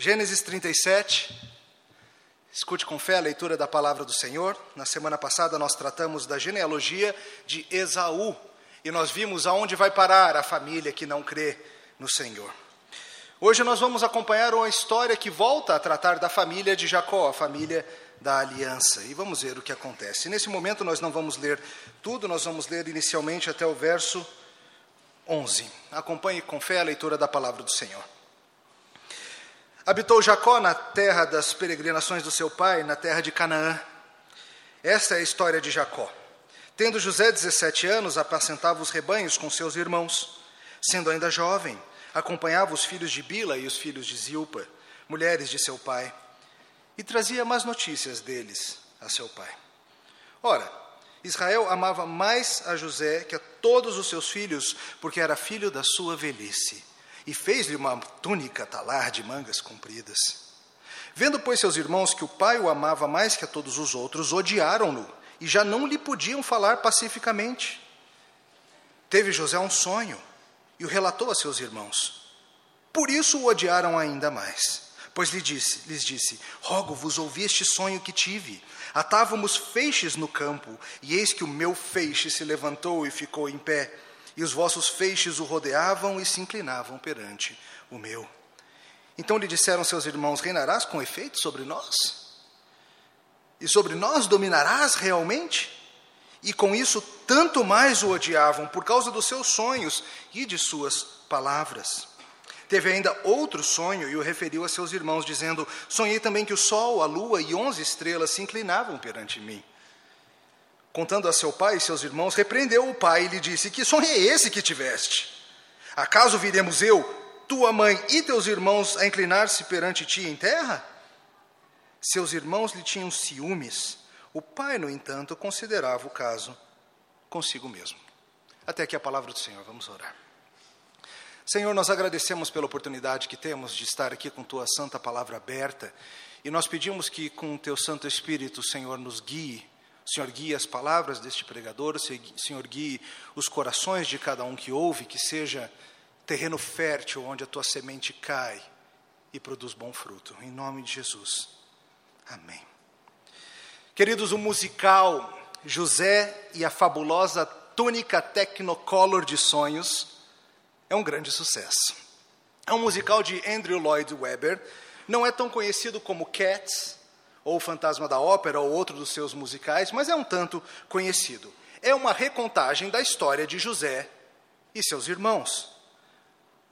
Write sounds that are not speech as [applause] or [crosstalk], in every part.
Gênesis 37. Escute com fé a leitura da palavra do Senhor. Na semana passada nós tratamos da genealogia de Esaú e nós vimos aonde vai parar a família que não crê no Senhor. Hoje nós vamos acompanhar uma história que volta a tratar da família de Jacó, a família da aliança, e vamos ver o que acontece. Nesse momento nós não vamos ler tudo, nós vamos ler inicialmente até o verso 11. Acompanhe com fé a leitura da palavra do Senhor. Habitou Jacó na terra das peregrinações do seu pai, na terra de Canaã. Esta é a história de Jacó. Tendo José 17 anos, apacentava os rebanhos com seus irmãos. Sendo ainda jovem, acompanhava os filhos de Bila e os filhos de Zilpa, mulheres de seu pai, e trazia más notícias deles a seu pai. Ora, Israel amava mais a José que a todos os seus filhos, porque era filho da sua velhice e fez-lhe uma túnica talar de mangas compridas. Vendo, pois, seus irmãos que o pai o amava mais que a todos os outros, odiaram-no e já não lhe podiam falar pacificamente. Teve José um sonho e o relatou a seus irmãos. Por isso o odiaram ainda mais. Pois lhe disse, lhes disse: Rogo-vos ouvi este sonho que tive. Atávamos feixes no campo, e eis que o meu feixe se levantou e ficou em pé e os vossos feixes o rodeavam e se inclinavam perante o meu. Então lhe disseram seus irmãos: Reinarás com efeito sobre nós? E sobre nós dominarás realmente? E com isso, tanto mais o odiavam, por causa dos seus sonhos e de suas palavras. Teve ainda outro sonho e o referiu a seus irmãos, dizendo: Sonhei também que o sol, a lua e onze estrelas se inclinavam perante mim. Contando a seu pai e seus irmãos, repreendeu o pai e lhe disse: Que sonho é esse que tiveste? Acaso viremos eu, tua mãe e teus irmãos a inclinar-se perante ti em terra? Seus irmãos lhe tinham ciúmes. O pai, no entanto, considerava o caso consigo mesmo. Até aqui a palavra do Senhor, vamos orar. Senhor, nós agradecemos pela oportunidade que temos de estar aqui com tua santa palavra aberta e nós pedimos que com o teu Santo Espírito, Senhor, nos guie Senhor, guie as palavras deste pregador, Senhor, guie os corações de cada um que ouve, que seja terreno fértil onde a tua semente cai e produz bom fruto. Em nome de Jesus. Amém. Queridos, o musical José e a fabulosa túnica Technicolor de sonhos é um grande sucesso. É um musical de Andrew Lloyd Webber, não é tão conhecido como Cats, ou O Fantasma da Ópera, ou outro dos seus musicais, mas é um tanto conhecido. É uma recontagem da história de José e seus irmãos.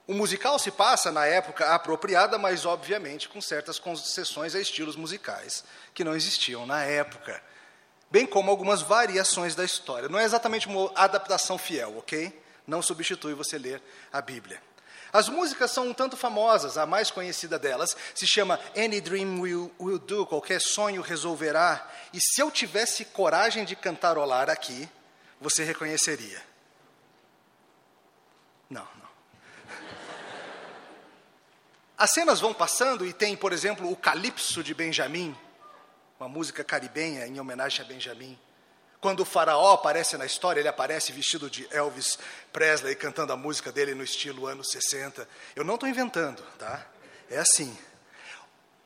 O musical se passa na época apropriada, mas obviamente com certas concessões a estilos musicais que não existiam na época, bem como algumas variações da história. Não é exatamente uma adaptação fiel, ok? Não substitui você ler a Bíblia. As músicas são um tanto famosas, a mais conhecida delas se chama Any Dream Will, Will Do, qualquer sonho resolverá. E se eu tivesse coragem de cantarolar aqui, você reconheceria. Não, não. [laughs] As cenas vão passando e tem, por exemplo, o Calypso de Benjamin, uma música caribenha em homenagem a Benjamin. Quando o faraó aparece na história, ele aparece vestido de Elvis Presley, cantando a música dele no estilo anos 60. Eu não estou inventando, tá? É assim.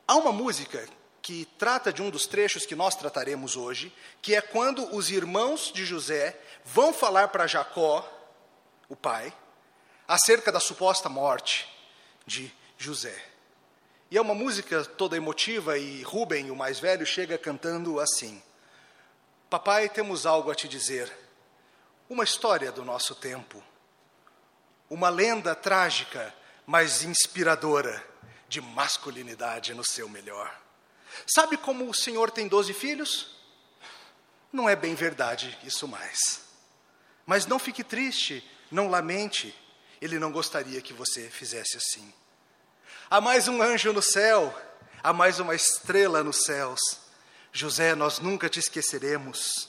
Há uma música que trata de um dos trechos que nós trataremos hoje, que é quando os irmãos de José vão falar para Jacó, o pai, acerca da suposta morte de José. E é uma música toda emotiva e Rubem, o mais velho, chega cantando assim: Papai, temos algo a te dizer. Uma história do nosso tempo. Uma lenda trágica, mas inspiradora, de masculinidade no seu melhor. Sabe como o Senhor tem doze filhos? Não é bem verdade isso mais. Mas não fique triste, não lamente. Ele não gostaria que você fizesse assim. Há mais um anjo no céu, há mais uma estrela nos céus José, nós nunca te esqueceremos.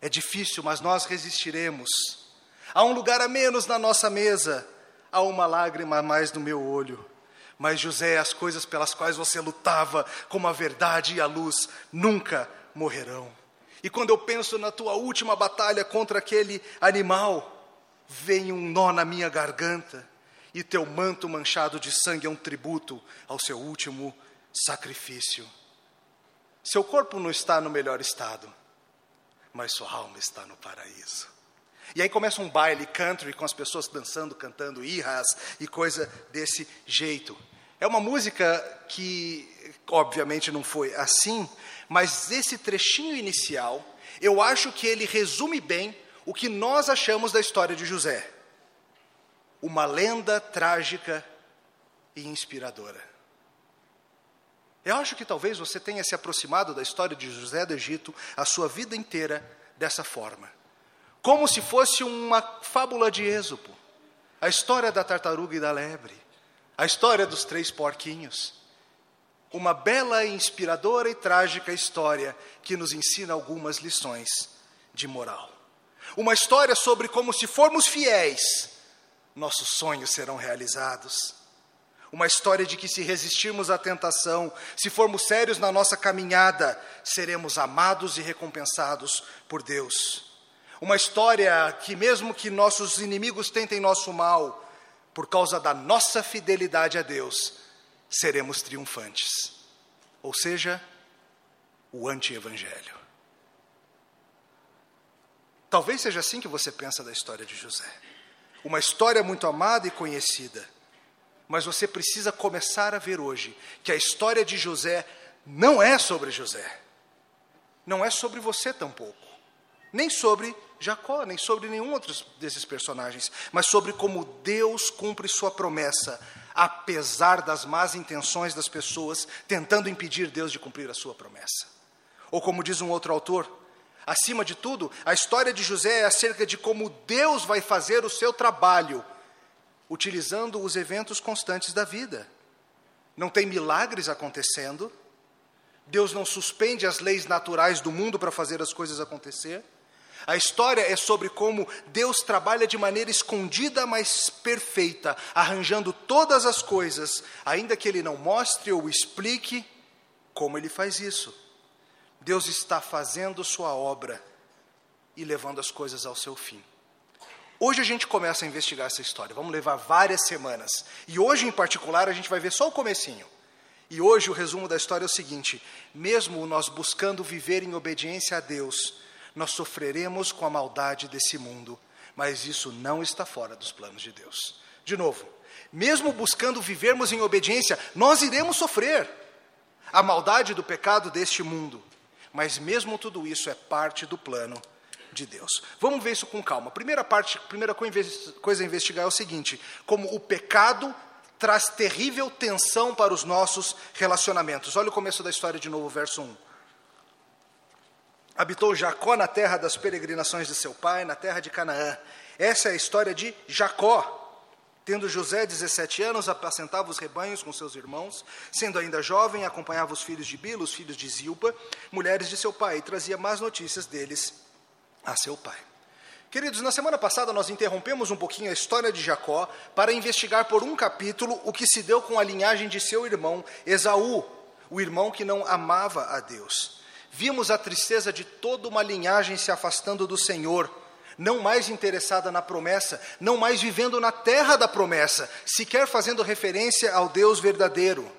É difícil, mas nós resistiremos. Há um lugar a menos na nossa mesa, há uma lágrima a mais no meu olho. Mas, José, as coisas pelas quais você lutava, como a verdade e a luz, nunca morrerão. E quando eu penso na tua última batalha contra aquele animal, vem um nó na minha garganta. e teu manto manchado de sangue é um tributo ao seu último sacrifício. Seu corpo não está no melhor estado, mas sua alma está no paraíso. E aí começa um baile country com as pessoas dançando, cantando irras e coisa desse jeito. É uma música que, obviamente, não foi assim, mas esse trechinho inicial, eu acho que ele resume bem o que nós achamos da história de José. Uma lenda trágica e inspiradora. Eu acho que talvez você tenha se aproximado da história de José do Egito a sua vida inteira dessa forma. Como se fosse uma fábula de Êxopo. A história da tartaruga e da lebre. A história dos três porquinhos. Uma bela, inspiradora e trágica história que nos ensina algumas lições de moral. Uma história sobre como, se formos fiéis, nossos sonhos serão realizados uma história de que, se resistirmos à tentação, se formos sérios na nossa caminhada, seremos amados e recompensados por Deus. Uma história que, mesmo que nossos inimigos tentem nosso mal, por causa da nossa fidelidade a Deus, seremos triunfantes. Ou seja, o anti-evangelho. Talvez seja assim que você pensa da história de José. Uma história muito amada e conhecida mas você precisa começar a ver hoje que a história de José não é sobre José. Não é sobre você tampouco. Nem sobre Jacó, nem sobre nenhum outro desses personagens, mas sobre como Deus cumpre sua promessa, apesar das más intenções das pessoas tentando impedir Deus de cumprir a sua promessa. Ou como diz um outro autor, acima de tudo, a história de José é acerca de como Deus vai fazer o seu trabalho utilizando os eventos constantes da vida. Não tem milagres acontecendo, Deus não suspende as leis naturais do mundo para fazer as coisas acontecer. A história é sobre como Deus trabalha de maneira escondida, mas perfeita, arranjando todas as coisas, ainda que Ele não mostre ou explique como Ele faz isso. Deus está fazendo Sua obra e levando as coisas ao seu fim. Hoje a gente começa a investigar essa história. Vamos levar várias semanas. E hoje, em particular, a gente vai ver só o comecinho. E hoje o resumo da história é o seguinte: mesmo nós buscando viver em obediência a Deus, nós sofreremos com a maldade desse mundo, mas isso não está fora dos planos de Deus. De novo, mesmo buscando vivermos em obediência, nós iremos sofrer a maldade do pecado deste mundo, mas mesmo tudo isso é parte do plano de Deus. Vamos ver isso com calma. Primeira parte, primeira coisa a investigar é o seguinte: como o pecado traz terrível tensão para os nossos relacionamentos. Olha o começo da história de novo, verso 1. Habitou Jacó na terra das peregrinações de seu pai, na terra de Canaã. Essa é a história de Jacó. Tendo José 17 anos, apacentava os rebanhos com seus irmãos. Sendo ainda jovem, acompanhava os filhos de Bila, os filhos de Zilpa, mulheres de seu pai, e trazia más notícias deles a seu pai. Queridos, na semana passada nós interrompemos um pouquinho a história de Jacó para investigar por um capítulo o que se deu com a linhagem de seu irmão Esaú, o irmão que não amava a Deus. Vimos a tristeza de toda uma linhagem se afastando do Senhor, não mais interessada na promessa, não mais vivendo na terra da promessa, sequer fazendo referência ao Deus verdadeiro.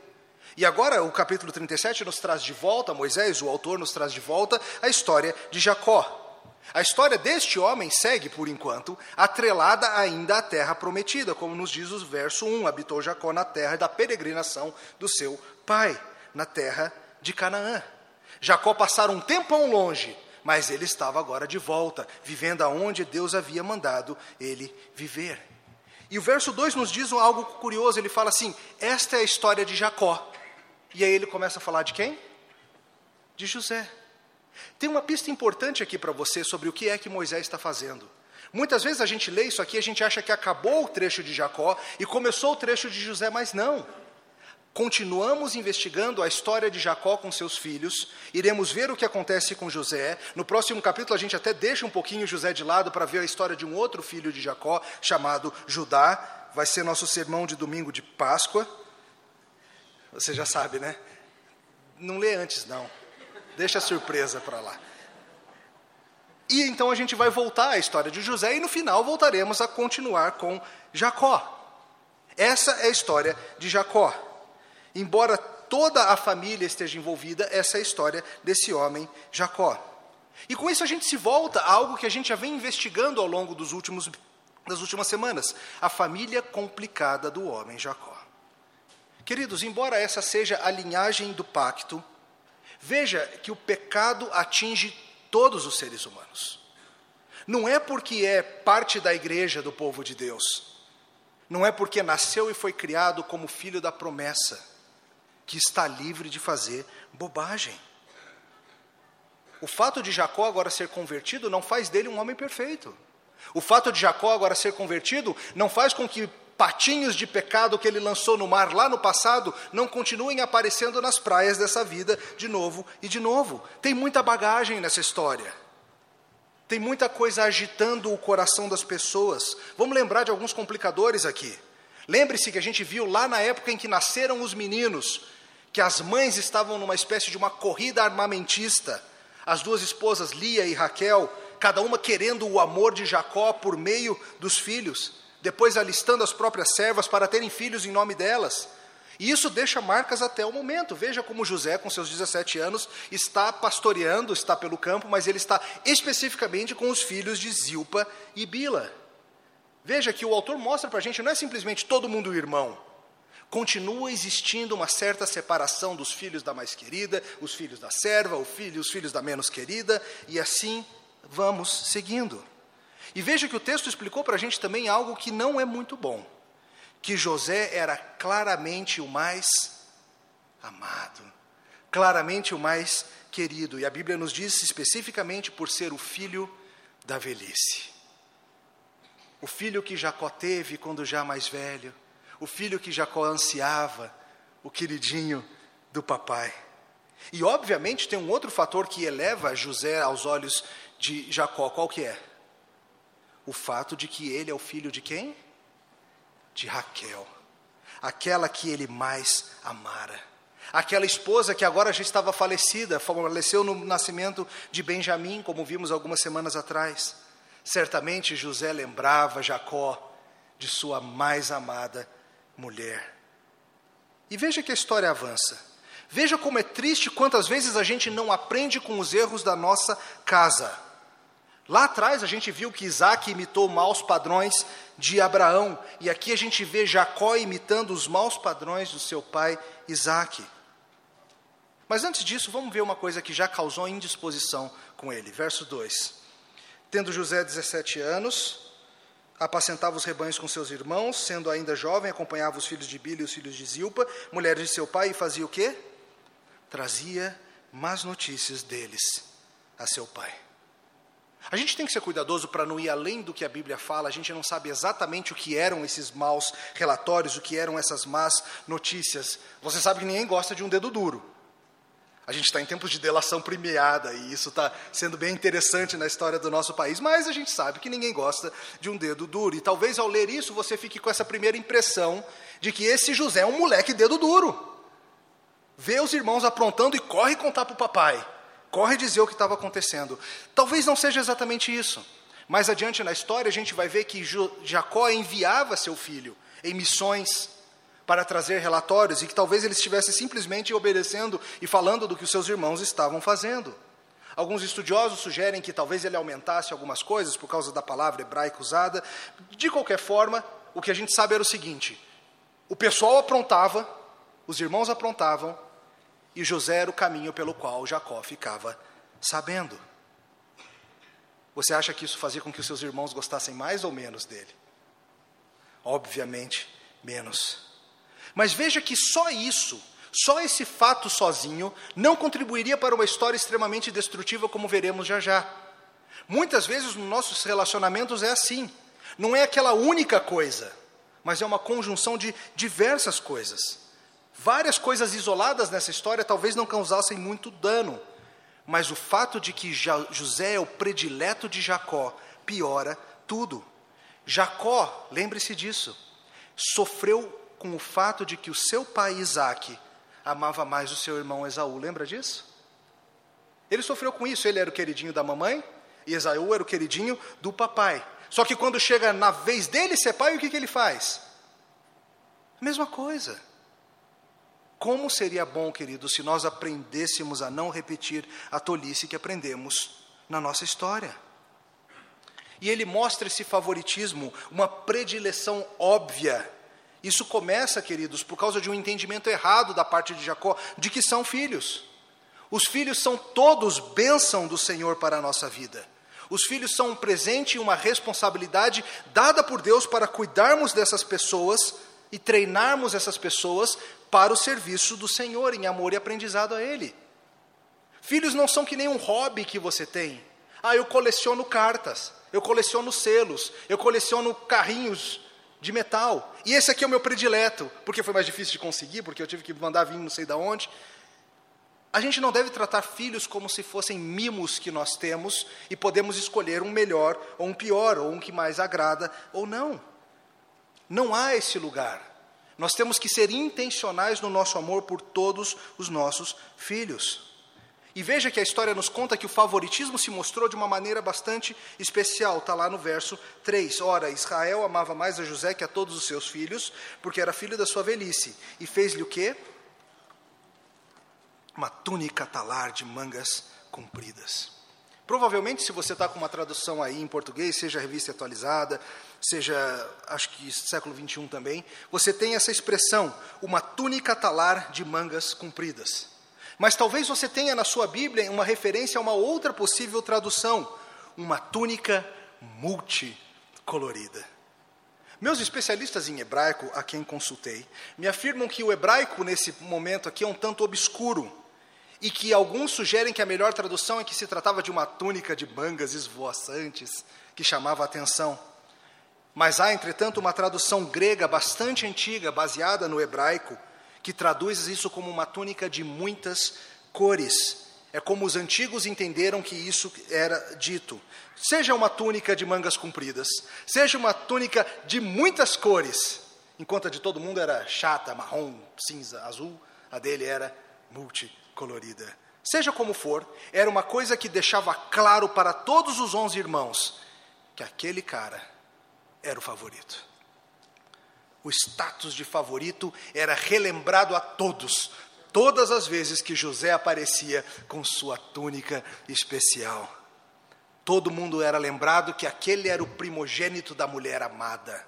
E agora o capítulo 37 nos traz de volta, Moisés, o autor, nos traz de volta a história de Jacó. A história deste homem segue, por enquanto, atrelada ainda à terra prometida, como nos diz o verso 1: habitou Jacó na terra da peregrinação do seu pai, na terra de Canaã. Jacó passara um tempão longe, mas ele estava agora de volta, vivendo aonde Deus havia mandado ele viver. E o verso 2 nos diz algo curioso, ele fala assim: esta é a história de Jacó. E aí ele começa a falar de quem? De José. Tem uma pista importante aqui para você sobre o que é que Moisés está fazendo. Muitas vezes a gente lê isso aqui, a gente acha que acabou o trecho de Jacó e começou o trecho de José, mas não. Continuamos investigando a história de Jacó com seus filhos, iremos ver o que acontece com José. No próximo capítulo, a gente até deixa um pouquinho José de lado para ver a história de um outro filho de Jacó, chamado Judá. Vai ser nosso sermão de domingo de Páscoa. Você já sabe, né? Não lê antes, não. Deixa a surpresa para lá. E então a gente vai voltar à história de José e no final voltaremos a continuar com Jacó. Essa é a história de Jacó. Embora toda a família esteja envolvida, essa é a história desse homem, Jacó. E com isso a gente se volta a algo que a gente já vem investigando ao longo dos últimos, das últimas semanas: a família complicada do homem Jacó. Queridos, embora essa seja a linhagem do pacto, veja que o pecado atinge todos os seres humanos. Não é porque é parte da igreja do povo de Deus, não é porque nasceu e foi criado como filho da promessa, que está livre de fazer bobagem. O fato de Jacó agora ser convertido não faz dele um homem perfeito. O fato de Jacó agora ser convertido não faz com que patinhos de pecado que ele lançou no mar lá no passado não continuem aparecendo nas praias dessa vida de novo e de novo. Tem muita bagagem nessa história. Tem muita coisa agitando o coração das pessoas. Vamos lembrar de alguns complicadores aqui. Lembre-se que a gente viu lá na época em que nasceram os meninos, que as mães estavam numa espécie de uma corrida armamentista. As duas esposas, Lia e Raquel, cada uma querendo o amor de Jacó por meio dos filhos depois alistando as próprias servas para terem filhos em nome delas. E isso deixa marcas até o momento. Veja como José, com seus 17 anos, está pastoreando, está pelo campo, mas ele está especificamente com os filhos de Zilpa e Bila. Veja que o autor mostra para a gente, não é simplesmente todo mundo irmão. Continua existindo uma certa separação dos filhos da mais querida, os filhos da serva, os filhos, os filhos da menos querida, e assim vamos seguindo. E veja que o texto explicou para a gente também algo que não é muito bom: que José era claramente o mais amado, claramente o mais querido. E a Bíblia nos diz especificamente por ser o filho da velhice. O filho que Jacó teve quando já mais velho, o filho que Jacó ansiava, o queridinho do papai. E obviamente tem um outro fator que eleva José aos olhos de Jacó, qual que é? O fato de que ele é o filho de quem? De Raquel, aquela que ele mais amara. Aquela esposa que agora já estava falecida, faleceu no nascimento de Benjamim, como vimos algumas semanas atrás. Certamente José lembrava Jacó de sua mais amada mulher. E veja que a história avança. Veja como é triste quantas vezes a gente não aprende com os erros da nossa casa. Lá atrás a gente viu que Isaac imitou maus padrões de Abraão, e aqui a gente vê Jacó imitando os maus padrões do seu pai Isaac. Mas antes disso, vamos ver uma coisa que já causou indisposição com ele. Verso 2: Tendo José 17 anos, apacentava os rebanhos com seus irmãos, sendo ainda jovem, acompanhava os filhos de Bila e os filhos de Zilpa, mulheres de seu pai, e fazia o quê? Trazia más notícias deles a seu pai. A gente tem que ser cuidadoso para não ir além do que a Bíblia fala, a gente não sabe exatamente o que eram esses maus relatórios, o que eram essas más notícias. Você sabe que ninguém gosta de um dedo duro. A gente está em tempos de delação premiada e isso está sendo bem interessante na história do nosso país, mas a gente sabe que ninguém gosta de um dedo duro. E talvez ao ler isso você fique com essa primeira impressão de que esse José é um moleque dedo duro. Vê os irmãos aprontando e corre contar para o papai corre dizer o que estava acontecendo. Talvez não seja exatamente isso. Mais adiante na história, a gente vai ver que Jacó enviava seu filho em missões para trazer relatórios e que talvez ele estivesse simplesmente obedecendo e falando do que os seus irmãos estavam fazendo. Alguns estudiosos sugerem que talvez ele aumentasse algumas coisas por causa da palavra hebraica usada. De qualquer forma, o que a gente sabe era o seguinte: o pessoal aprontava, os irmãos aprontavam, e José era o caminho pelo qual Jacó ficava sabendo. Você acha que isso fazia com que os seus irmãos gostassem mais ou menos dele? Obviamente, menos. Mas veja que só isso, só esse fato sozinho, não contribuiria para uma história extremamente destrutiva, como veremos já já. Muitas vezes nos nossos relacionamentos é assim. Não é aquela única coisa, mas é uma conjunção de diversas coisas. Várias coisas isoladas nessa história talvez não causassem muito dano, mas o fato de que José é o predileto de Jacó piora tudo. Jacó, lembre-se disso, sofreu com o fato de que o seu pai Isaac amava mais o seu irmão Esaú. Lembra disso? Ele sofreu com isso. Ele era o queridinho da mamãe e Esaú era o queridinho do papai. Só que quando chega na vez dele ser pai, o que, que ele faz? Mesma coisa. Como seria bom, querido, se nós aprendêssemos a não repetir a tolice que aprendemos na nossa história? E ele mostra esse favoritismo, uma predileção óbvia. Isso começa, queridos, por causa de um entendimento errado da parte de Jacó, de que são filhos. Os filhos são todos bênção do Senhor para a nossa vida. Os filhos são um presente e uma responsabilidade dada por Deus para cuidarmos dessas pessoas e treinarmos essas pessoas para o serviço do Senhor, em amor e aprendizado a Ele. Filhos não são que nem um hobby que você tem. Ah, eu coleciono cartas, eu coleciono selos, eu coleciono carrinhos de metal. E esse aqui é o meu predileto, porque foi mais difícil de conseguir, porque eu tive que mandar vir não sei de onde. A gente não deve tratar filhos como se fossem mimos que nós temos e podemos escolher um melhor ou um pior, ou um que mais agrada ou não. Não há esse lugar. Nós temos que ser intencionais no nosso amor por todos os nossos filhos. E veja que a história nos conta que o favoritismo se mostrou de uma maneira bastante especial, está lá no verso 3. Ora, Israel amava mais a José que a todos os seus filhos, porque era filho da sua velhice, e fez-lhe o quê? uma túnica talar de mangas compridas. Provavelmente, se você está com uma tradução aí em português, seja revista atualizada, seja, acho que século 21 também, você tem essa expressão, uma túnica talar de mangas compridas. Mas talvez você tenha na sua Bíblia uma referência a uma outra possível tradução, uma túnica multicolorida. Meus especialistas em hebraico, a quem consultei, me afirmam que o hebraico nesse momento aqui é um tanto obscuro e que alguns sugerem que a melhor tradução é que se tratava de uma túnica de mangas esvoaçantes que chamava a atenção. Mas há, entretanto, uma tradução grega bastante antiga, baseada no hebraico, que traduz isso como uma túnica de muitas cores. É como os antigos entenderam que isso era dito. Seja uma túnica de mangas compridas, seja uma túnica de muitas cores. Enquanto a de todo mundo era chata, marrom, cinza, azul, a dele era multi colorida. Seja como for, era uma coisa que deixava claro para todos os onze irmãos que aquele cara era o favorito. O status de favorito era relembrado a todos, todas as vezes que José aparecia com sua túnica especial. Todo mundo era lembrado que aquele era o primogênito da mulher amada.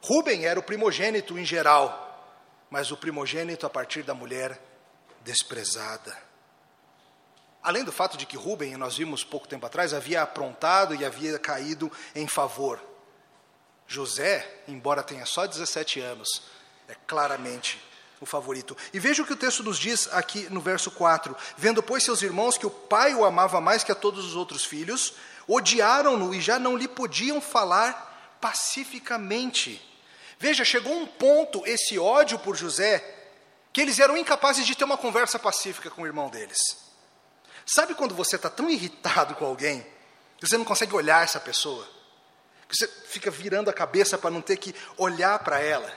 Rubem era o primogênito em geral, mas o primogênito a partir da mulher desprezada. Além do fato de que Rubem, nós vimos pouco tempo atrás, havia aprontado e havia caído em favor. José, embora tenha só 17 anos, é claramente o favorito. E veja o que o texto nos diz aqui no verso 4: Vendo, pois, seus irmãos que o pai o amava mais que a todos os outros filhos, odiaram-no e já não lhe podiam falar pacificamente. Veja, chegou um ponto esse ódio por José que eles eram incapazes de ter uma conversa pacífica com o irmão deles. Sabe quando você está tão irritado com alguém que você não consegue olhar essa pessoa? Que você fica virando a cabeça para não ter que olhar para ela?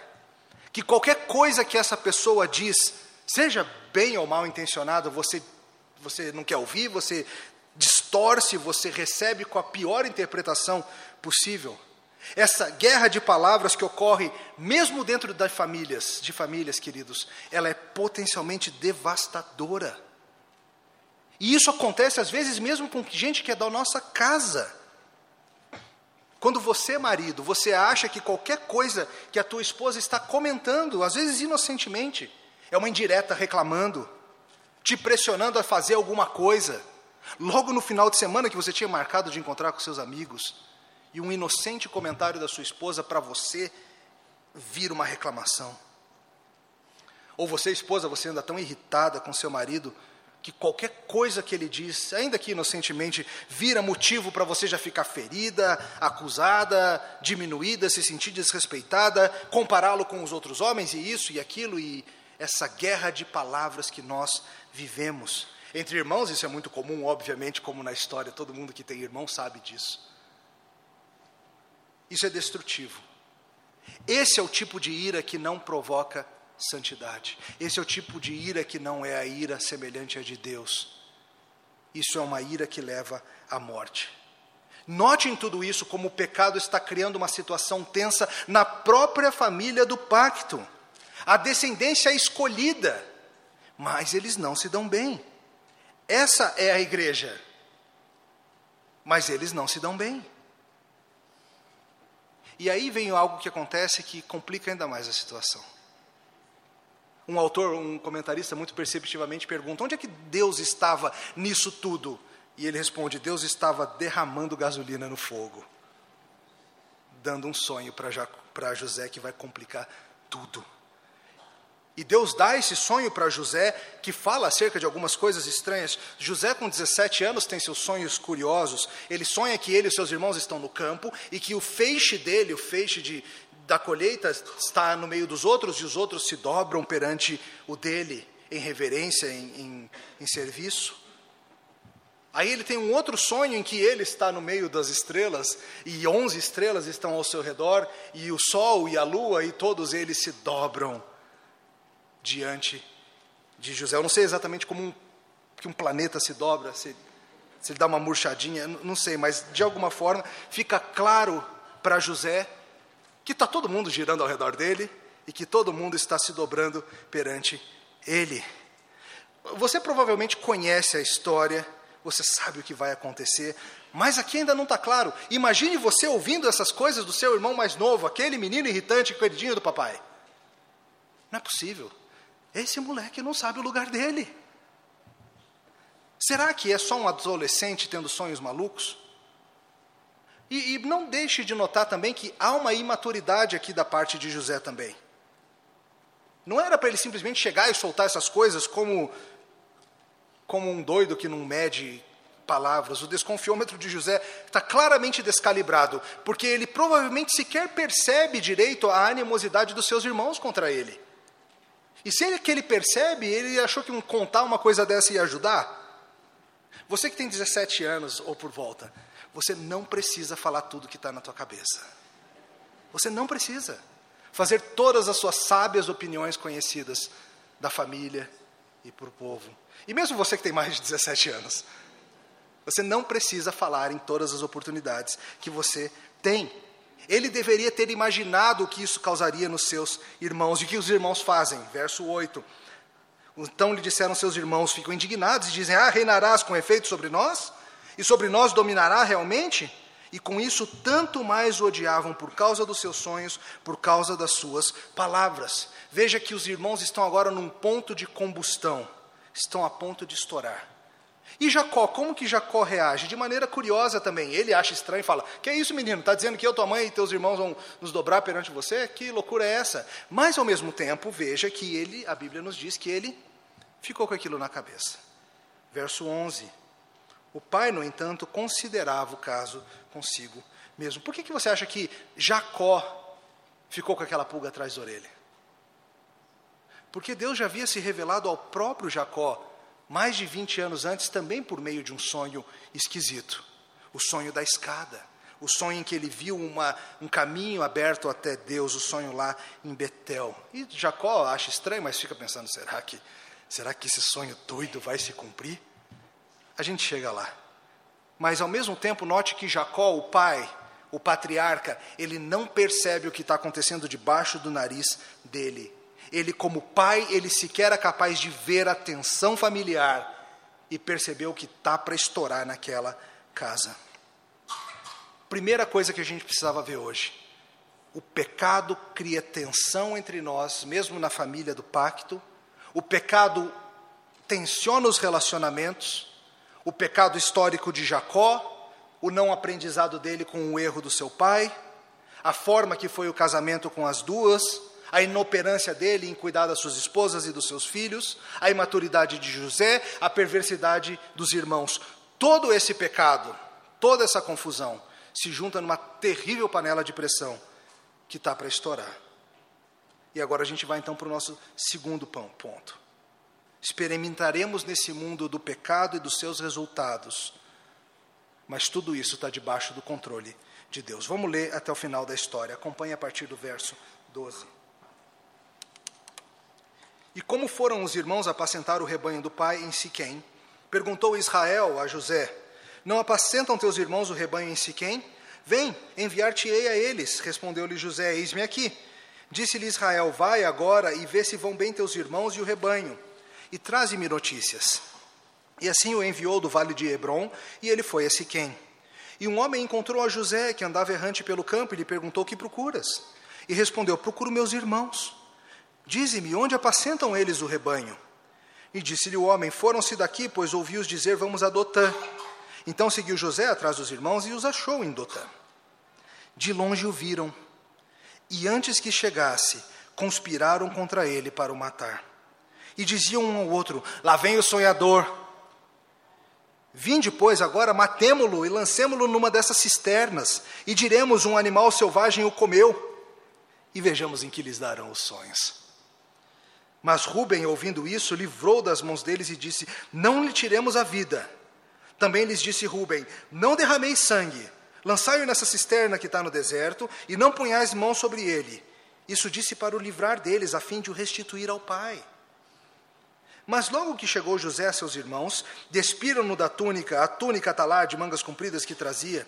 Que qualquer coisa que essa pessoa diz, seja bem ou mal intencionada, você, você não quer ouvir, você distorce, você recebe com a pior interpretação possível. Essa guerra de palavras que ocorre mesmo dentro das famílias, de famílias, queridos, ela é potencialmente devastadora. E isso acontece às vezes mesmo com gente que é da nossa casa. Quando você, marido, você acha que qualquer coisa que a tua esposa está comentando, às vezes inocentemente, é uma indireta reclamando, te pressionando a fazer alguma coisa, logo no final de semana que você tinha marcado de encontrar com seus amigos, e um inocente comentário da sua esposa para você vira uma reclamação. Ou você, esposa, você anda tão irritada com seu marido que qualquer coisa que ele diz, ainda que inocentemente, vira motivo para você já ficar ferida, acusada, diminuída, se sentir desrespeitada, compará-lo com os outros homens e isso e aquilo e essa guerra de palavras que nós vivemos. Entre irmãos, isso é muito comum, obviamente, como na história, todo mundo que tem irmão sabe disso. Isso é destrutivo. Esse é o tipo de ira que não provoca santidade. Esse é o tipo de ira que não é a ira semelhante à de Deus. Isso é uma ira que leva à morte. Note em tudo isso como o pecado está criando uma situação tensa na própria família do pacto. a descendência escolhida, mas eles não se dão bem. Essa é a igreja. Mas eles não se dão bem. E aí vem algo que acontece que complica ainda mais a situação. Um autor, um comentarista muito perceptivamente pergunta: onde é que Deus estava nisso tudo? E ele responde: Deus estava derramando gasolina no fogo, dando um sonho para José que vai complicar tudo. E Deus dá esse sonho para José, que fala acerca de algumas coisas estranhas. José, com 17 anos, tem seus sonhos curiosos. Ele sonha que ele e seus irmãos estão no campo e que o feixe dele, o feixe de, da colheita, está no meio dos outros e os outros se dobram perante o dele, em reverência, em, em, em serviço. Aí ele tem um outro sonho em que ele está no meio das estrelas e onze estrelas estão ao seu redor e o sol e a lua e todos eles se dobram diante de José. Eu não sei exatamente como um, que um planeta se dobra, se, se ele dá uma murchadinha, não sei, mas de alguma forma fica claro para José que está todo mundo girando ao redor dele e que todo mundo está se dobrando perante ele. Você provavelmente conhece a história, você sabe o que vai acontecer, mas aqui ainda não está claro. Imagine você ouvindo essas coisas do seu irmão mais novo, aquele menino irritante, queridinho do papai. Não é possível. Esse moleque não sabe o lugar dele. Será que é só um adolescente tendo sonhos malucos? E, e, não deixe de notar também que há uma imaturidade aqui da parte de José também. Não era para ele simplesmente chegar e soltar essas coisas como, como um doido que não mede palavras. O desconfiômetro de José está claramente descalibrado, porque ele provavelmente sequer percebe direito a animosidade dos seus irmãos contra ele. E se ele que ele percebe, ele achou que contar uma coisa dessa ia ajudar? Você que tem 17 anos ou por volta, você não precisa falar tudo que está na tua cabeça. Você não precisa fazer todas as suas sábias opiniões conhecidas da família e para o povo. E mesmo você que tem mais de 17 anos, você não precisa falar em todas as oportunidades que você tem. Ele deveria ter imaginado o que isso causaria nos seus irmãos. E o que os irmãos fazem? Verso 8. Então lhe disseram seus irmãos, ficam indignados e dizem: Ah, reinarás com efeito sobre nós? E sobre nós dominará realmente? E com isso, tanto mais o odiavam por causa dos seus sonhos, por causa das suas palavras. Veja que os irmãos estão agora num ponto de combustão, estão a ponto de estourar. E Jacó, como que Jacó reage? De maneira curiosa também. Ele acha estranho e fala: Que é isso, menino? Está dizendo que eu, tua mãe e teus irmãos vão nos dobrar perante você? Que loucura é essa? Mas, ao mesmo tempo, veja que ele, a Bíblia nos diz que ele ficou com aquilo na cabeça. Verso 11. O pai, no entanto, considerava o caso consigo mesmo. Por que, que você acha que Jacó ficou com aquela pulga atrás da orelha? Porque Deus já havia se revelado ao próprio Jacó mais de 20 anos antes, também por meio de um sonho esquisito o sonho da escada. O sonho em que ele viu uma, um caminho aberto até Deus, o sonho lá em Betel. E Jacó acha estranho, mas fica pensando: será que, será que esse sonho doido vai se cumprir? A gente chega lá. Mas ao mesmo tempo, note que Jacó, o pai, o patriarca, ele não percebe o que está acontecendo debaixo do nariz dele ele, como pai, ele sequer é capaz de ver a tensão familiar e perceber o que está para estourar naquela casa. Primeira coisa que a gente precisava ver hoje: o pecado cria tensão entre nós, mesmo na família do pacto. O pecado tensiona os relacionamentos. O pecado histórico de Jacó, o não aprendizado dele com o erro do seu pai, a forma que foi o casamento com as duas, a inoperância dele em cuidar das suas esposas e dos seus filhos, a imaturidade de José, a perversidade dos irmãos. Todo esse pecado, toda essa confusão, se junta numa terrível panela de pressão que está para estourar. E agora a gente vai então para o nosso segundo ponto. Experimentaremos nesse mundo do pecado e dos seus resultados, mas tudo isso está debaixo do controle de Deus. Vamos ler até o final da história. Acompanhe a partir do verso 12. E como foram os irmãos apacentar o rebanho do pai em Siquém? Perguntou Israel a José: Não apacentam teus irmãos o rebanho em Siquém? Vem, enviar-te-ei a eles. Respondeu-lhe José: Eis-me aqui. Disse-lhe Israel: Vai agora e vê se vão bem teus irmãos e o rebanho, e traze-me notícias. E assim o enviou do vale de Hebron, e ele foi a Siquém. E um homem encontrou a José, que andava errante pelo campo, e lhe perguntou: Que procuras? E respondeu: Procuro meus irmãos. Dize-me, onde apacentam eles o rebanho? E disse-lhe o homem: Foram-se daqui, pois ouvi-os dizer: Vamos a Dotã. Então seguiu José atrás dos irmãos e os achou em Dotã. De longe o viram, e antes que chegasse, conspiraram contra ele para o matar. E diziam um ao outro: Lá vem o sonhador. Vinde, pois, agora, matemo-lo e lancemo-lo numa dessas cisternas, e diremos: Um animal selvagem o comeu, e vejamos em que lhes darão os sonhos. Mas Ruben, ouvindo isso, livrou das mãos deles e disse: Não lhe tiremos a vida. Também lhes disse Ruben: Não derrameis sangue, lançai-o nessa cisterna que está no deserto, e não ponhais mão sobre ele. Isso disse para o livrar deles, a fim de o restituir ao pai. Mas logo que chegou José a seus irmãos, despiram-no da túnica, a túnica talar de mangas compridas que trazia,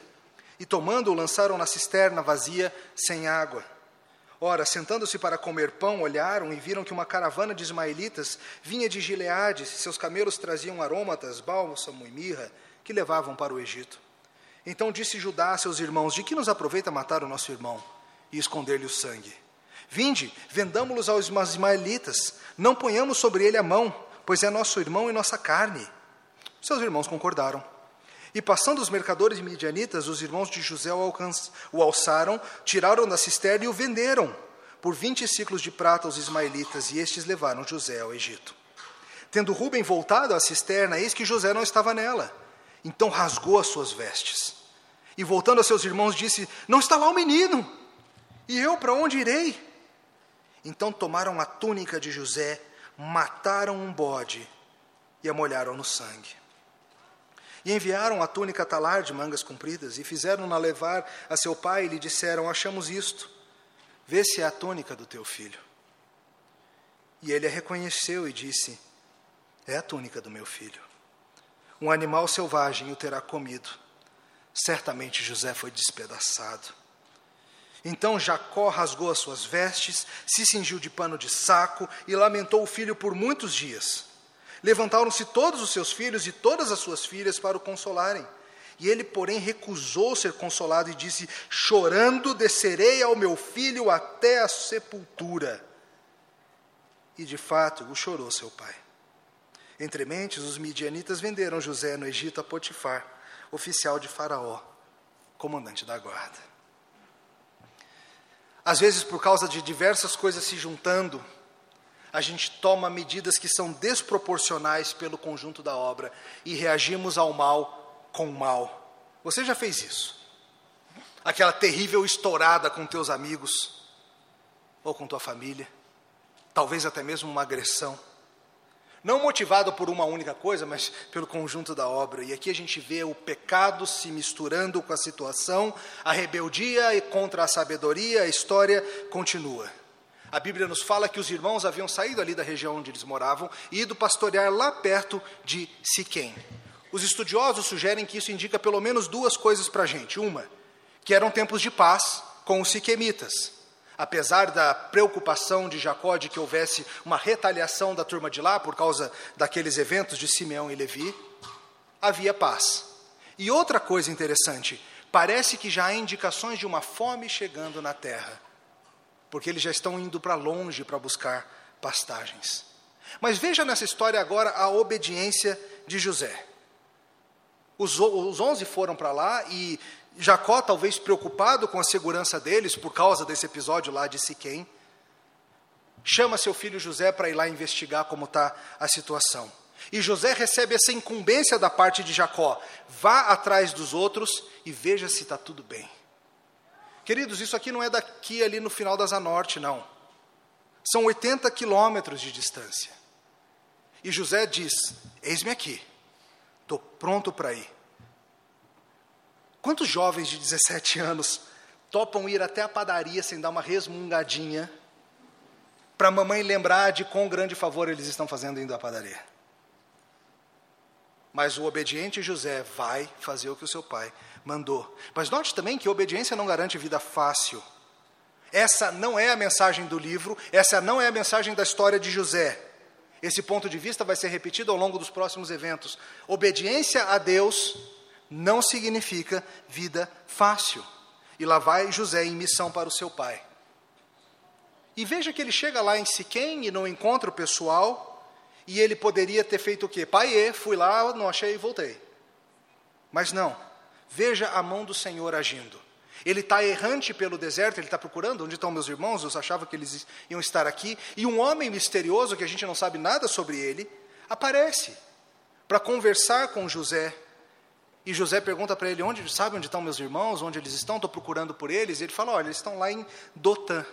e tomando-o lançaram na cisterna vazia, sem água. Ora, sentando-se para comer pão, olharam e viram que uma caravana de ismaelitas vinha de Gileade, seus camelos traziam aromatas, bálsamo e mirra, que levavam para o Egito. Então disse Judá a seus irmãos: De que nos aproveita matar o nosso irmão e esconder-lhe o sangue? Vinde, vendamo-los aos ismaelitas, não ponhamos sobre ele a mão, pois é nosso irmão e nossa carne. Seus irmãos concordaram. E passando os mercadores midianitas, os irmãos de José o alçaram, tiraram da cisterna e o venderam por vinte ciclos de prata aos ismaelitas, e estes levaram José ao Egito. Tendo Rubem voltado à cisterna, eis que José não estava nela. Então rasgou as suas vestes. E voltando a seus irmãos, disse: Não está lá o menino. E eu para onde irei? Então tomaram a túnica de José, mataram um bode e a molharam no sangue. E enviaram a túnica talar de mangas compridas e fizeram-na levar a seu pai e lhe disseram: Achamos isto, vê se é a túnica do teu filho. E ele a reconheceu e disse: É a túnica do meu filho. Um animal selvagem o terá comido. Certamente José foi despedaçado. Então Jacó rasgou as suas vestes, se cingiu de pano de saco e lamentou o filho por muitos dias. Levantaram-se todos os seus filhos e todas as suas filhas para o consolarem. E ele, porém, recusou ser consolado e disse: Chorando, descerei ao meu filho até a sepultura. E de fato o chorou seu pai. Entre mentes, os midianitas venderam José no Egito a Potifar, oficial de Faraó, comandante da guarda. Às vezes, por causa de diversas coisas se juntando, a gente toma medidas que são desproporcionais pelo conjunto da obra e reagimos ao mal com o mal. Você já fez isso? Aquela terrível estourada com teus amigos ou com tua família, talvez até mesmo uma agressão. Não motivado por uma única coisa, mas pelo conjunto da obra. E aqui a gente vê o pecado se misturando com a situação, a rebeldia e contra a sabedoria, a história continua. A Bíblia nos fala que os irmãos haviam saído ali da região onde eles moravam e ido pastorear lá perto de Siquém. Os estudiosos sugerem que isso indica pelo menos duas coisas para a gente. Uma, que eram tempos de paz com os siquemitas. Apesar da preocupação de Jacó de que houvesse uma retaliação da turma de lá por causa daqueles eventos de Simeão e Levi, havia paz. E outra coisa interessante, parece que já há indicações de uma fome chegando na terra porque eles já estão indo para longe para buscar pastagens. Mas veja nessa história agora a obediência de José. Os, os onze foram para lá e Jacó, talvez preocupado com a segurança deles por causa desse episódio lá de Siquém, chama seu filho José para ir lá investigar como está a situação. E José recebe essa incumbência da parte de Jacó: vá atrás dos outros e veja se está tudo bem. Queridos, isso aqui não é daqui ali no final da Zanorte, não. São 80 quilômetros de distância. E José diz: Eis-me aqui, estou pronto para ir. Quantos jovens de 17 anos topam ir até a padaria sem dar uma resmungadinha para a mamãe lembrar de quão grande favor eles estão fazendo indo à padaria? Mas o obediente José vai fazer o que o seu pai mandou. Mas note também que obediência não garante vida fácil. Essa não é a mensagem do livro, essa não é a mensagem da história de José. Esse ponto de vista vai ser repetido ao longo dos próximos eventos. Obediência a Deus não significa vida fácil. E lá vai José em missão para o seu pai. E veja que ele chega lá em Siquém e não encontra o pessoal, e ele poderia ter feito o quê? Pai, fui lá, não achei e voltei. Mas não. Veja a mão do Senhor agindo. Ele está errante pelo deserto, ele está procurando onde estão meus irmãos, eu achava que eles iam estar aqui, e um homem misterioso, que a gente não sabe nada sobre ele, aparece para conversar com José. E José pergunta para ele: onde sabe onde estão meus irmãos, onde eles estão? Estou procurando por eles. E ele fala: olha, eles estão lá em Dotã.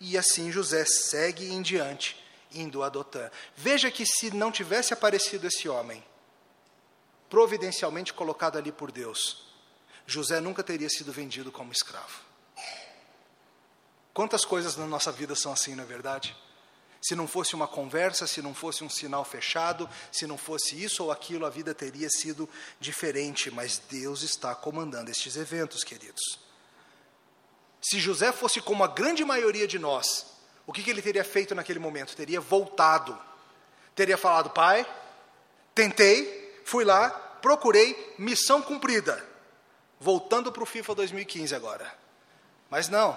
E assim José segue em diante, indo a Dotã. Veja que se não tivesse aparecido esse homem, providencialmente colocado ali por Deus, José nunca teria sido vendido como escravo. Quantas coisas na nossa vida são assim, não é verdade? Se não fosse uma conversa, se não fosse um sinal fechado, se não fosse isso ou aquilo, a vida teria sido diferente, mas Deus está comandando estes eventos, queridos. Se José fosse como a grande maioria de nós, o que, que ele teria feito naquele momento? Teria voltado, teria falado: Pai, tentei, fui lá, procurei, missão cumprida voltando para o FIFA 2015 agora. Mas não.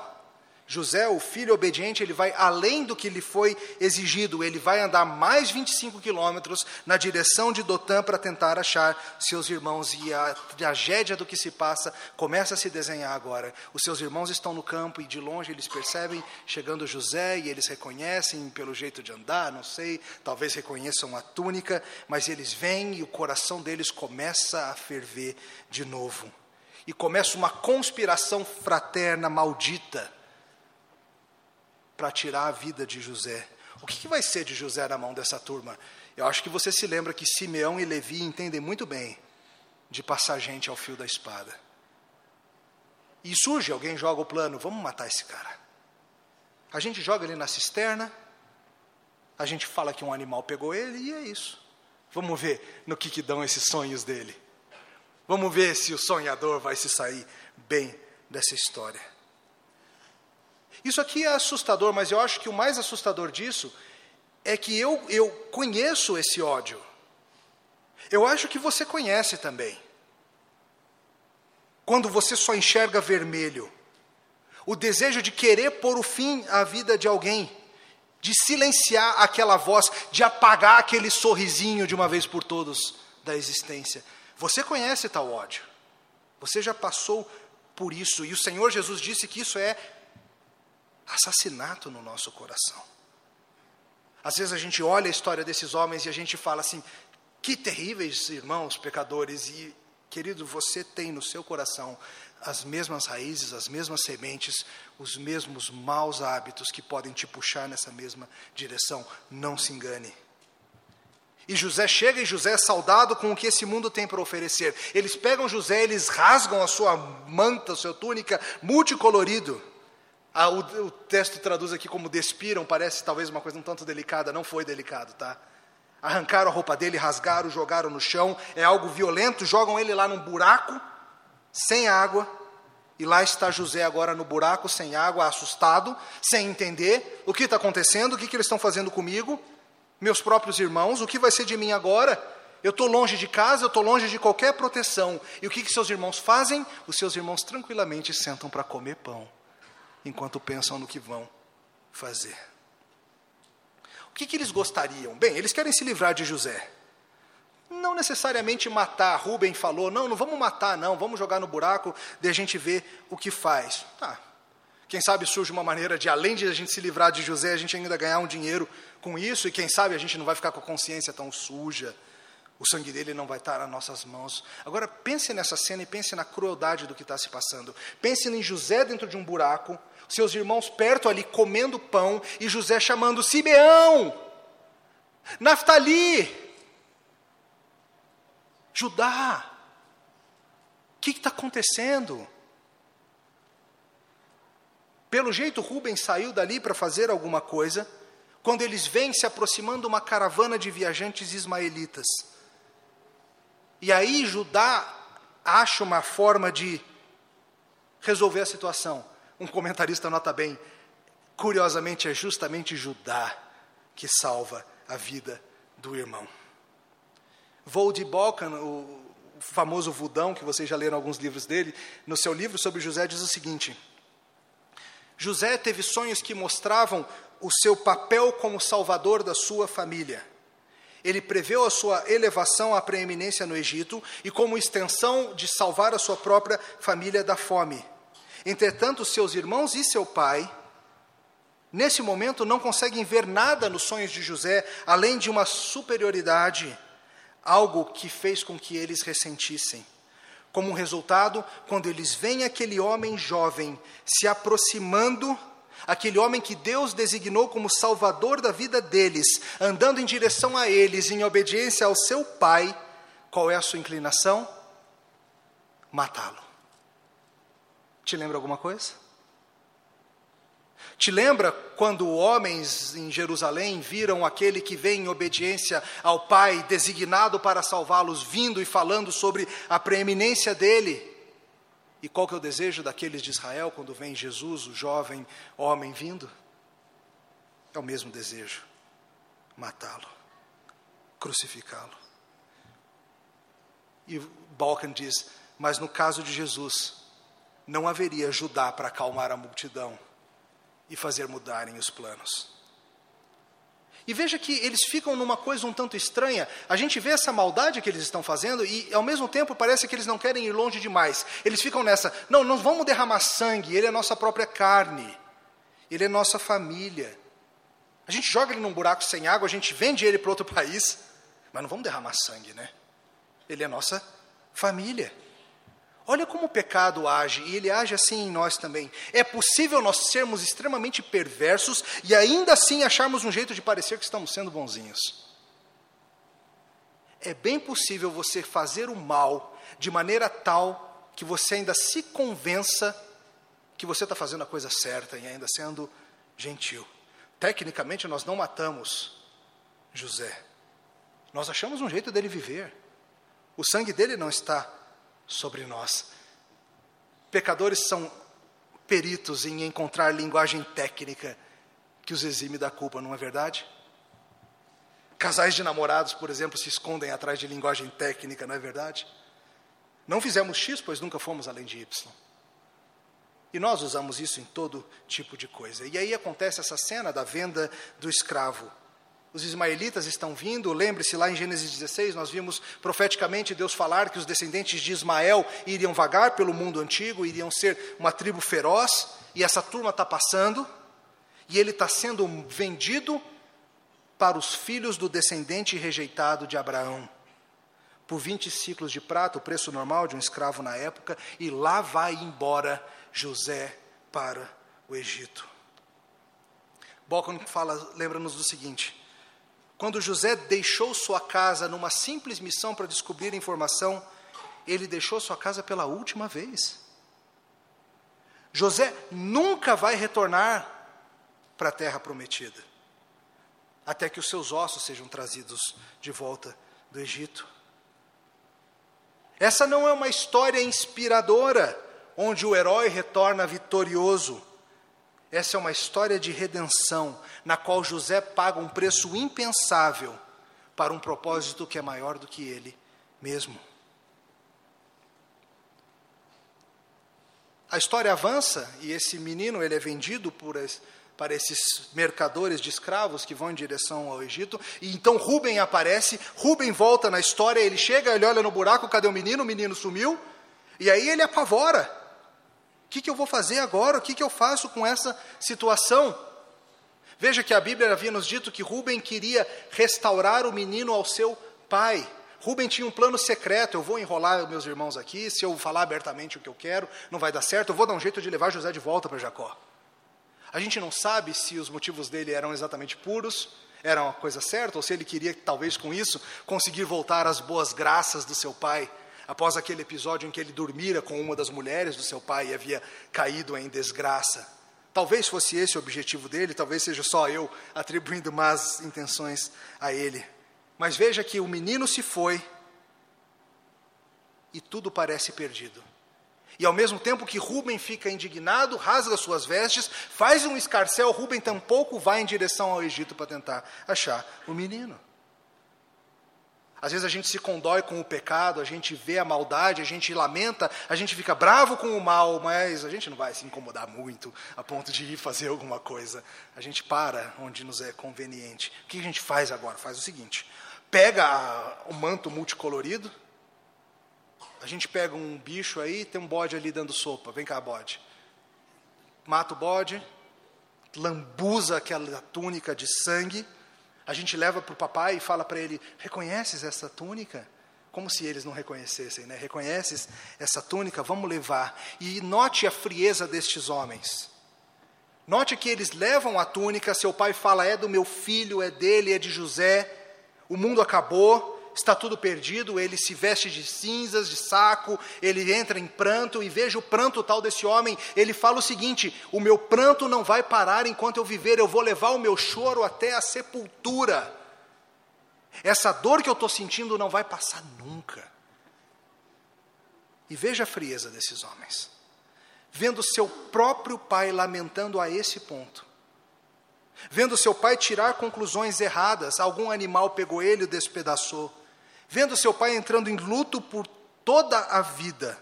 José, o filho obediente, ele vai além do que lhe foi exigido, ele vai andar mais 25 quilômetros na direção de Dotã para tentar achar seus irmãos. E a tragédia do que se passa começa a se desenhar agora. Os seus irmãos estão no campo e de longe eles percebem chegando José e eles reconhecem pelo jeito de andar, não sei, talvez reconheçam a túnica, mas eles vêm e o coração deles começa a ferver de novo e começa uma conspiração fraterna maldita para tirar a vida de José. O que, que vai ser de José na mão dessa turma? Eu acho que você se lembra que Simeão e Levi entendem muito bem de passar gente ao fio da espada. E surge, alguém joga o plano, vamos matar esse cara. A gente joga ele na cisterna, a gente fala que um animal pegou ele e é isso. Vamos ver no que, que dão esses sonhos dele. Vamos ver se o sonhador vai se sair bem dessa história. Isso aqui é assustador, mas eu acho que o mais assustador disso é que eu, eu conheço esse ódio. Eu acho que você conhece também. Quando você só enxerga vermelho, o desejo de querer pôr o fim à vida de alguém, de silenciar aquela voz, de apagar aquele sorrisinho de uma vez por todos da existência. Você conhece tal ódio. Você já passou por isso. E o Senhor Jesus disse que isso é assassinato no nosso coração. Às vezes a gente olha a história desses homens e a gente fala assim: que terríveis irmãos pecadores. E, querido, você tem no seu coração as mesmas raízes, as mesmas sementes, os mesmos maus hábitos que podem te puxar nessa mesma direção. Não se engane. E José chega e José é saudado com o que esse mundo tem para oferecer. Eles pegam José, eles rasgam a sua manta, a sua túnica, multicolorido. Ah, o, o, texto traduz aqui como despiram, parece talvez uma coisa um tanto delicada, não foi delicado, tá? Arrancaram a roupa dele, rasgaram, jogaram no chão, é algo violento, jogam ele lá num buraco, sem água, e lá está José agora no buraco, sem água, assustado, sem entender o que está acontecendo, o que, que eles estão fazendo comigo meus próprios irmãos, o que vai ser de mim agora? Eu estou longe de casa, eu estou longe de qualquer proteção. E o que, que seus irmãos fazem? Os seus irmãos tranquilamente sentam para comer pão, enquanto pensam no que vão fazer. O que, que eles gostariam? Bem, eles querem se livrar de José. Não necessariamente matar. Rubem falou: não, não vamos matar, não, vamos jogar no buraco, de a gente ver o que faz. Tá. Quem sabe surge uma maneira de, além de a gente se livrar de José, a gente ainda ganhar um dinheiro com isso, e quem sabe a gente não vai ficar com a consciência tão suja, o sangue dele não vai estar nas nossas mãos. Agora pense nessa cena e pense na crueldade do que está se passando. Pense em José dentro de um buraco, seus irmãos perto ali comendo pão, e José chamando Simeão, Naftali, Judá. O que está acontecendo? Pelo jeito, Rubens saiu dali para fazer alguma coisa, quando eles vêm se aproximando uma caravana de viajantes ismaelitas. E aí Judá acha uma forma de resolver a situação. Um comentarista nota bem, curiosamente é justamente Judá que salva a vida do irmão. Vold Balkan, o famoso Vudão, que vocês já leram alguns livros dele, no seu livro sobre José diz o seguinte: José teve sonhos que mostravam o seu papel como salvador da sua família. Ele preveu a sua elevação à preeminência no Egito e como extensão de salvar a sua própria família da fome. Entretanto, seus irmãos e seu pai, nesse momento, não conseguem ver nada nos sonhos de José além de uma superioridade, algo que fez com que eles ressentissem. Como resultado, quando eles veem aquele homem jovem se aproximando aquele homem que Deus designou como salvador da vida deles, andando em direção a eles, em obediência ao seu pai, qual é a sua inclinação? Matá-lo. Te lembra alguma coisa? Te lembra quando homens em Jerusalém viram aquele que vem em obediência ao Pai, designado para salvá-los, vindo e falando sobre a preeminência dele? E qual que é o desejo daqueles de Israel quando vem Jesus, o jovem homem vindo? É o mesmo desejo: matá-lo, crucificá-lo. E Balkan diz: mas no caso de Jesus, não haveria Judá para acalmar a multidão e fazer mudarem os planos. E veja que eles ficam numa coisa um tanto estranha. A gente vê essa maldade que eles estão fazendo e, ao mesmo tempo, parece que eles não querem ir longe demais. Eles ficam nessa: não, não vamos derramar sangue, ele é nossa própria carne, ele é nossa família. A gente joga ele num buraco sem água, a gente vende ele para outro [laughs] país, mas não vamos derramar sangue, né? Ele é nossa família. Olha como o pecado age, e ele age assim em nós também. É possível nós sermos extremamente perversos e ainda assim acharmos um jeito de parecer que estamos sendo bonzinhos. É bem possível você fazer o mal de maneira tal que você ainda se convença que você está fazendo a coisa certa e ainda sendo gentil. Tecnicamente, nós não matamos José. Nós achamos um jeito dele viver. O sangue dele não está sobre nós. Pecadores são peritos em encontrar linguagem técnica que os exime da culpa, não é verdade? Casais de namorados, por exemplo, se escondem atrás de linguagem técnica, não é verdade? Não fizemos X, pois nunca fomos além de Y. E nós usamos isso em todo tipo de coisa. E aí acontece essa cena da venda do escravo. Os ismaelitas estão vindo, lembre-se lá em Gênesis 16, nós vimos profeticamente Deus falar que os descendentes de Ismael iriam vagar pelo mundo antigo, iriam ser uma tribo feroz, e essa turma está passando, e ele está sendo vendido para os filhos do descendente rejeitado de Abraão, por 20 ciclos de prata, o preço normal de um escravo na época, e lá vai embora José para o Egito. Balcon fala, lembra-nos do seguinte: quando José deixou sua casa numa simples missão para descobrir informação, ele deixou sua casa pela última vez. José nunca vai retornar para a terra prometida, até que os seus ossos sejam trazidos de volta do Egito. Essa não é uma história inspiradora, onde o herói retorna vitorioso. Essa é uma história de redenção, na qual José paga um preço impensável para um propósito que é maior do que ele mesmo. A história avança e esse menino ele é vendido por, para esses mercadores de escravos que vão em direção ao Egito. E então Rubem aparece, Rubem volta na história, ele chega, ele olha no buraco, cadê o menino? O menino sumiu. E aí ele apavora. O que, que eu vou fazer agora? O que, que eu faço com essa situação? Veja que a Bíblia havia nos dito que Rubem queria restaurar o menino ao seu pai. Rubem tinha um plano secreto. Eu vou enrolar meus irmãos aqui. Se eu falar abertamente o que eu quero, não vai dar certo. Eu vou dar um jeito de levar José de volta para Jacó. A gente não sabe se os motivos dele eram exatamente puros, era uma coisa certa, ou se ele queria, talvez com isso, conseguir voltar às boas graças do seu pai após aquele episódio em que ele dormira com uma das mulheres do seu pai e havia caído em desgraça. Talvez fosse esse o objetivo dele, talvez seja só eu atribuindo más intenções a ele. Mas veja que o menino se foi e tudo parece perdido. E ao mesmo tempo que Rubem fica indignado, rasga suas vestes, faz um escarcel, Rubem tampouco vai em direção ao Egito para tentar achar o menino. Às vezes a gente se condói com o pecado, a gente vê a maldade, a gente lamenta, a gente fica bravo com o mal, mas a gente não vai se incomodar muito a ponto de ir fazer alguma coisa. A gente para onde nos é conveniente. O que a gente faz agora? Faz o seguinte: pega o manto multicolorido, a gente pega um bicho aí, tem um bode ali dando sopa. Vem cá, bode. Mata o bode, lambuza aquela túnica de sangue. A gente leva para o papai e fala para ele: Reconheces essa túnica? Como se eles não reconhecessem, né? Reconheces essa túnica? Vamos levar. E note a frieza destes homens. Note que eles levam a túnica, seu pai fala: É do meu filho, é dele, é de José. O mundo acabou, está tudo perdido, ele se veste de cinzas, de saco, ele entra em pranto e veja o pranto tal desse homem. Ele fala o seguinte: O meu pranto não vai parar enquanto eu viver, eu vou levar o meu choro até a sepultura. Essa dor que eu estou sentindo não vai passar nunca. E veja a frieza desses homens, vendo seu próprio pai lamentando a esse ponto. Vendo seu pai tirar conclusões erradas, algum animal pegou ele e despedaçou vendo seu pai entrando em luto por toda a vida,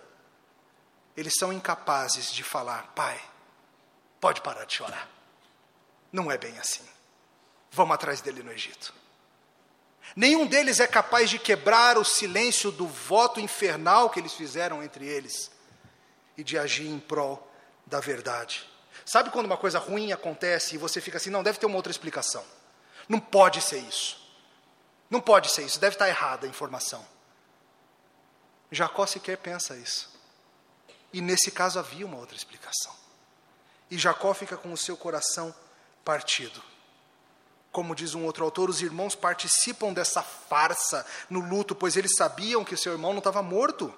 eles são incapazes de falar: Pai, pode parar de chorar. Não é bem assim. Vamos atrás dele no Egito. Nenhum deles é capaz de quebrar o silêncio do voto infernal que eles fizeram entre eles e de agir em prol da verdade. Sabe quando uma coisa ruim acontece e você fica assim, não, deve ter uma outra explicação. Não pode ser isso. Não pode ser isso, deve estar errada a informação. Jacó sequer pensa isso. E nesse caso havia uma outra explicação. E Jacó fica com o seu coração partido. Como diz um outro autor, os irmãos participam dessa farsa no luto, pois eles sabiam que seu irmão não estava morto.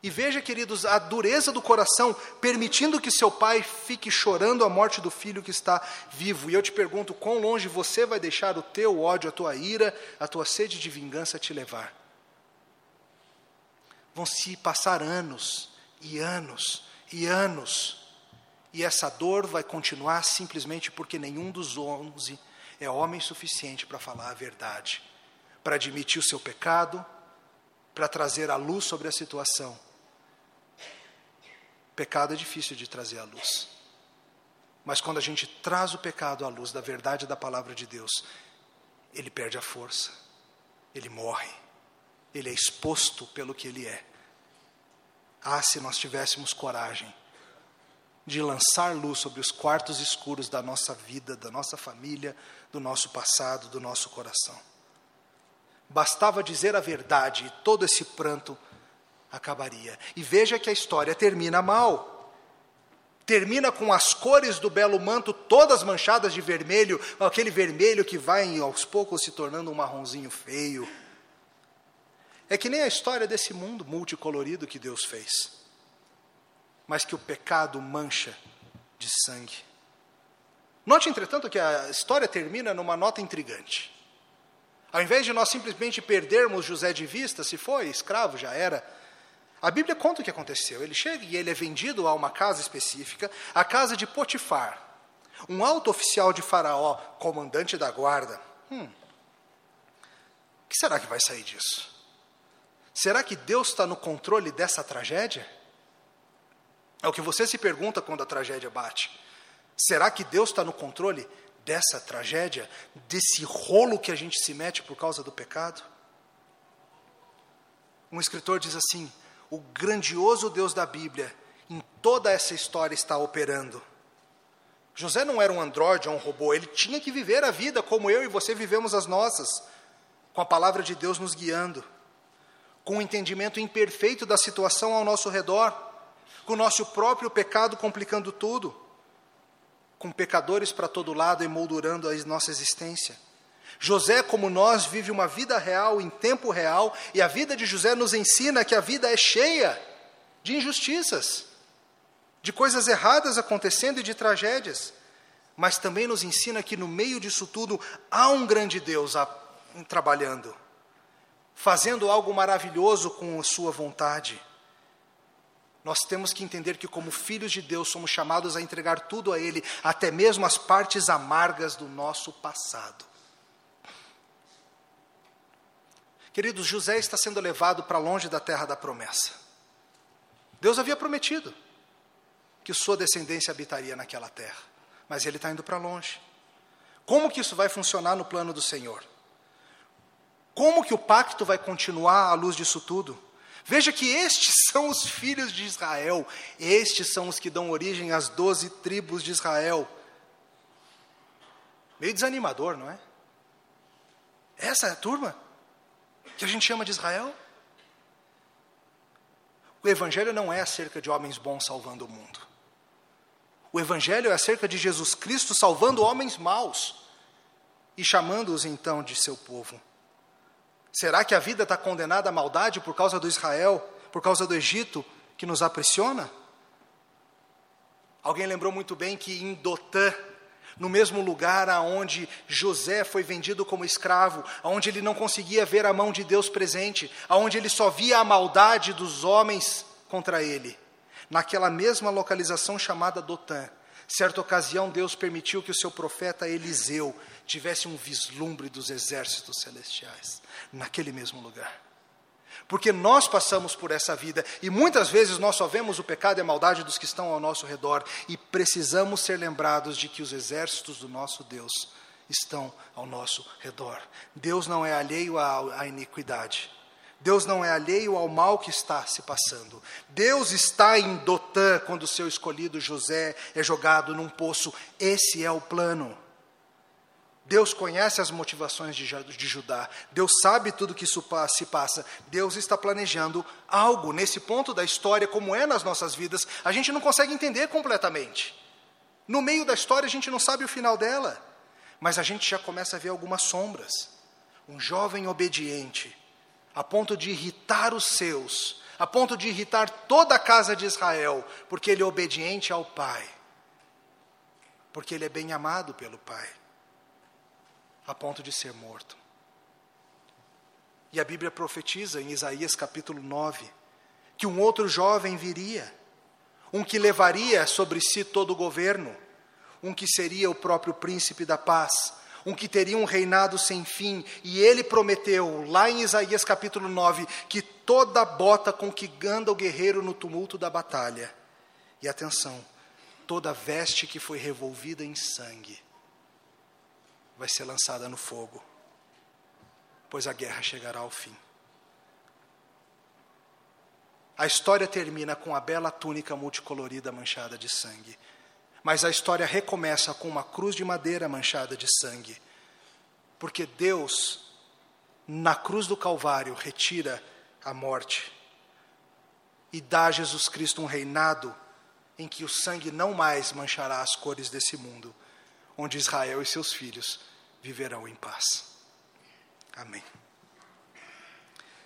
E veja, queridos, a dureza do coração, permitindo que seu pai fique chorando a morte do filho que está vivo. E eu te pergunto: quão longe você vai deixar o teu ódio, a tua ira, a tua sede de vingança te levar? Vão se passar anos e anos e anos, e essa dor vai continuar simplesmente porque nenhum dos onze é homem suficiente para falar a verdade, para admitir o seu pecado, para trazer a luz sobre a situação Pecado é difícil de trazer à luz. Mas quando a gente traz o pecado à luz da verdade da palavra de Deus, ele perde a força, ele morre, ele é exposto pelo que ele é. Ah, se nós tivéssemos coragem de lançar luz sobre os quartos escuros da nossa vida, da nossa família, do nosso passado, do nosso coração. Bastava dizer a verdade e todo esse pranto acabaria. E veja que a história termina mal. Termina com as cores do belo manto todas manchadas de vermelho, aquele vermelho que vai aos poucos se tornando um marronzinho feio. É que nem a história desse mundo multicolorido que Deus fez, mas que o pecado mancha de sangue. Note, entretanto, que a história termina numa nota intrigante. Ao invés de nós simplesmente perdermos José de vista, se foi escravo, já era, a Bíblia conta o que aconteceu. Ele chega e ele é vendido a uma casa específica, a casa de Potifar, um alto oficial de Faraó, comandante da guarda. Hum, o que será que vai sair disso? Será que Deus está no controle dessa tragédia? É o que você se pergunta quando a tragédia bate. Será que Deus está no controle dessa tragédia, desse rolo que a gente se mete por causa do pecado? Um escritor diz assim: o grandioso Deus da Bíblia em toda essa história está operando. José não era um androide ou um robô, ele tinha que viver a vida como eu e você vivemos as nossas, com a palavra de Deus nos guiando, com o um entendimento imperfeito da situação ao nosso redor, com o nosso próprio pecado complicando tudo, com pecadores para todo lado emoldurando a nossa existência. José, como nós, vive uma vida real, em tempo real, e a vida de José nos ensina que a vida é cheia de injustiças, de coisas erradas acontecendo e de tragédias. Mas também nos ensina que no meio disso tudo há um grande Deus trabalhando, fazendo algo maravilhoso com a sua vontade. Nós temos que entender que, como filhos de Deus, somos chamados a entregar tudo a Ele, até mesmo as partes amargas do nosso passado. Queridos, José está sendo levado para longe da terra da promessa. Deus havia prometido que sua descendência habitaria naquela terra, mas ele está indo para longe. Como que isso vai funcionar no plano do Senhor? Como que o pacto vai continuar à luz disso tudo? Veja que estes [laughs] são os filhos de Israel, estes são os que dão origem às doze tribos de Israel. Meio desanimador, não é? Essa é a turma que a gente chama de Israel. O Evangelho não é acerca de homens bons salvando o mundo. O Evangelho é acerca de Jesus Cristo salvando homens maus e chamando-os então de seu povo. Será que a vida está condenada à maldade por causa do Israel, por causa do Egito, que nos aprisiona? Alguém lembrou muito bem que em Dotã, no mesmo lugar aonde José foi vendido como escravo, aonde ele não conseguia ver a mão de Deus presente, aonde ele só via a maldade dos homens contra ele. Naquela mesma localização chamada Dotã, certa ocasião Deus permitiu que o seu profeta Eliseu tivesse um vislumbre dos exércitos celestiais, naquele mesmo lugar. Porque nós passamos por essa vida e muitas vezes nós só vemos o pecado e a maldade dos que estão ao nosso redor e precisamos ser lembrados de que os exércitos do nosso Deus estão ao nosso redor. Deus não é alheio à, à iniquidade. Deus não é alheio ao mal que está se passando. Deus está em Dotã quando o seu escolhido José é jogado num poço. Esse é o plano. Deus conhece as motivações de, Judá. Deus sabe tudo que isso se passa. Deus está planejando algo nesse ponto da história, como é nas nossas vidas. A gente não consegue entender completamente. No meio da história, a gente não sabe o final dela. Mas a gente já começa a ver algumas sombras. Um jovem obediente, a ponto de irritar os seus, a ponto de irritar toda a casa de Israel, porque ele é obediente ao Pai. Porque ele é bem amado pelo Pai a ponto de ser morto. E a Bíblia profetiza em Isaías capítulo 9 que um outro jovem viria, um que levaria sobre si todo o governo, um que seria o próprio príncipe da paz, um que teria um reinado sem fim, e ele prometeu, lá em Isaías capítulo 9, que toda bota com que anda o guerreiro no tumulto da batalha, e atenção, toda veste que foi revolvida em sangue, vai ser lançada no fogo, pois a guerra chegará ao fim. A história termina com a bela túnica multicolorida manchada de sangue, mas a história recomeça com uma cruz de madeira manchada de sangue, porque Deus, na cruz do Calvário, retira a morte e dá a Jesus Cristo um reinado em que o sangue não mais manchará as cores desse mundo onde Israel e seus filhos viverão em paz. Amém.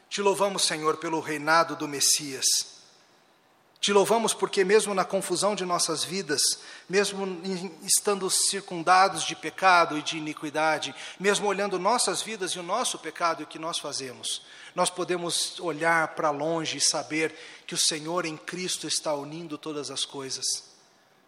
Te louvamos, Senhor, pelo reinado do Messias. Te louvamos porque, mesmo na confusão de nossas vidas, mesmo estando circundados de pecado e de iniquidade, mesmo olhando nossas vidas e o nosso pecado e o que nós fazemos, nós podemos olhar para longe e saber que o Senhor em Cristo está unindo todas as coisas